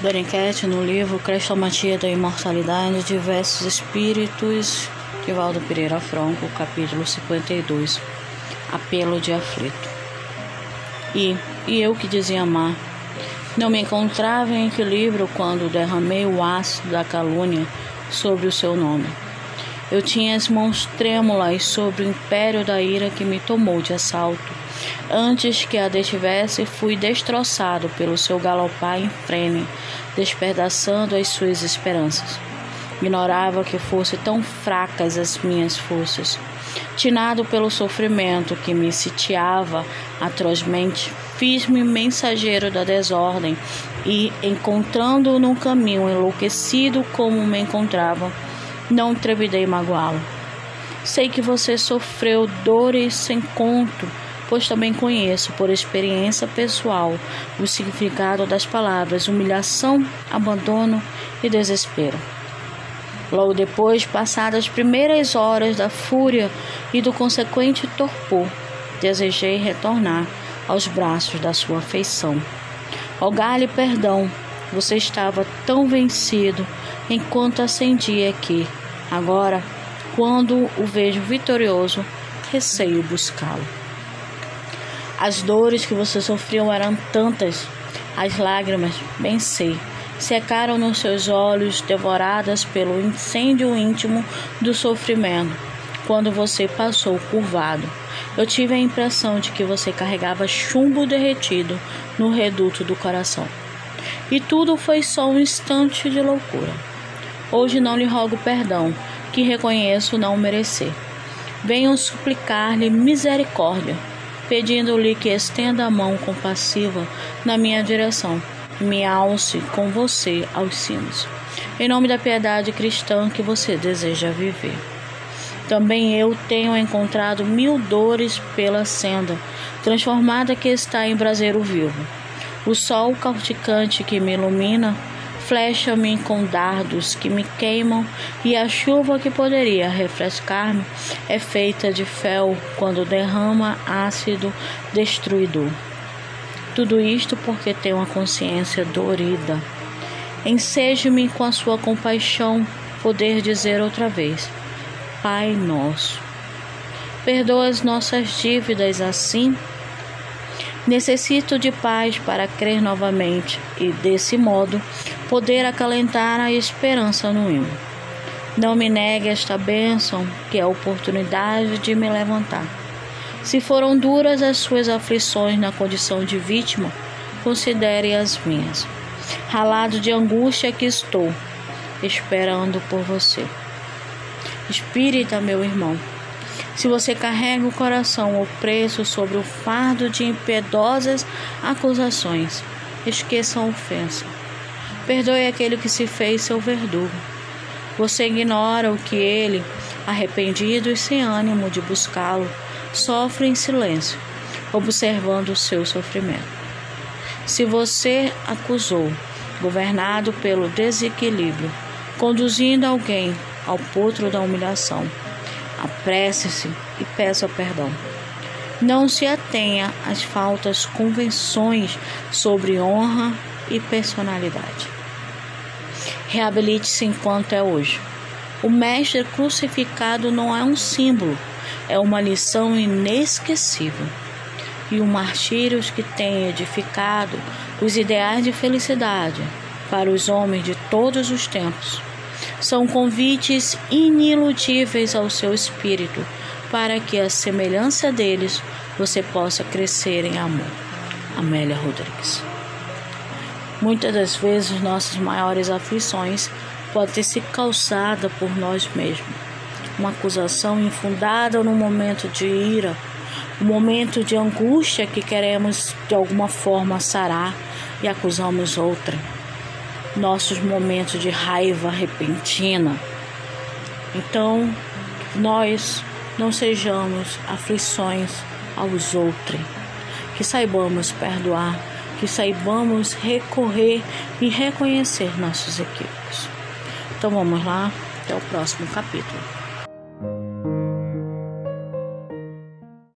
Beniquete, no livro Crestomatia da Imortalidade, diversos espíritos de Valdo Pereira Franco, capítulo 52, Apelo de Aflito. E, e eu que dizia amar, não me encontrava em equilíbrio quando derramei o ácido da calúnia sobre o seu nome. Eu tinha as mãos trêmulas sobre o império da ira que me tomou de assalto. Antes que a detivesse, fui destroçado pelo seu galopar em frene, despedaçando as suas esperanças. Ignorava que fossem tão fracas as minhas forças. Tinado pelo sofrimento que me sitiava atrozmente, fiz-me mensageiro da desordem e, encontrando-o no caminho enlouquecido como me encontrava, não trevidei magoá-lo. Sei que você sofreu dores sem conto, pois também conheço por experiência pessoal o significado das palavras humilhação, abandono e desespero. Logo depois, passadas as primeiras horas da fúria e do consequente torpor, desejei retornar aos braços da sua afeição. Rogar-lhe perdão, você estava tão vencido enquanto acendia que, agora, quando o vejo vitorioso, receio buscá-lo. As dores que você sofreu eram tantas, as lágrimas, bem sei, secaram nos seus olhos, devoradas pelo incêndio íntimo do sofrimento, quando você passou curvado. Eu tive a impressão de que você carregava chumbo derretido no reduto do coração. E tudo foi só um instante de loucura. Hoje não lhe rogo perdão, que reconheço não merecer. Venho suplicar-lhe misericórdia, pedindo-lhe que estenda a mão compassiva na minha direção me alce com você aos cimos, em nome da piedade cristã que você deseja viver. Também eu tenho encontrado mil dores pela senda, transformada que está em braseiro vivo. O sol cauticante que me ilumina flecha-me com dardos que me queimam, e a chuva que poderia refrescar-me é feita de fel quando derrama ácido destruidor. Tudo isto porque tenho a consciência dorida. Enseje-me com a sua compaixão poder dizer outra vez: Pai nosso. Perdoa as nossas dívidas assim. Necessito de paz para crer novamente e, desse modo, poder acalentar a esperança no hino. Não me negue esta bênção, que é a oportunidade de me levantar. Se foram duras as suas aflições na condição de vítima, considere as minhas. Ralado de angústia que estou, esperando por você. Espírita, meu irmão, se você carrega o coração opresso sobre o fardo de impiedosas acusações, esqueça a ofensa. Perdoe aquele que se fez seu verdugo. Você ignora o que ele, arrependido e sem ânimo de buscá-lo, sofre em silêncio, observando o seu sofrimento. Se você acusou, governado pelo desequilíbrio, conduzindo alguém ao potro da humilhação, apresse-se e peça perdão. Não se atenha às faltas convenções sobre honra e personalidade. Reabilite-se enquanto é hoje. O Mestre crucificado não é um símbolo, é uma lição inesquecível e o martírio que tem edificado os ideais de felicidade para os homens de todos os tempos. São convites iniludíveis ao seu espírito para que, a semelhança deles, você possa crescer em amor. Amélia Rodrigues. Muitas das vezes nossas maiores aflições podem ser causadas por nós mesmos uma acusação infundada no momento de ira, um momento de angústia que queremos de alguma forma sarar e acusamos outra. Nossos momentos de raiva repentina. Então, nós não sejamos aflições aos outros, que saibamos perdoar, que saibamos recorrer e reconhecer nossos equívocos. Então vamos lá, até o próximo capítulo.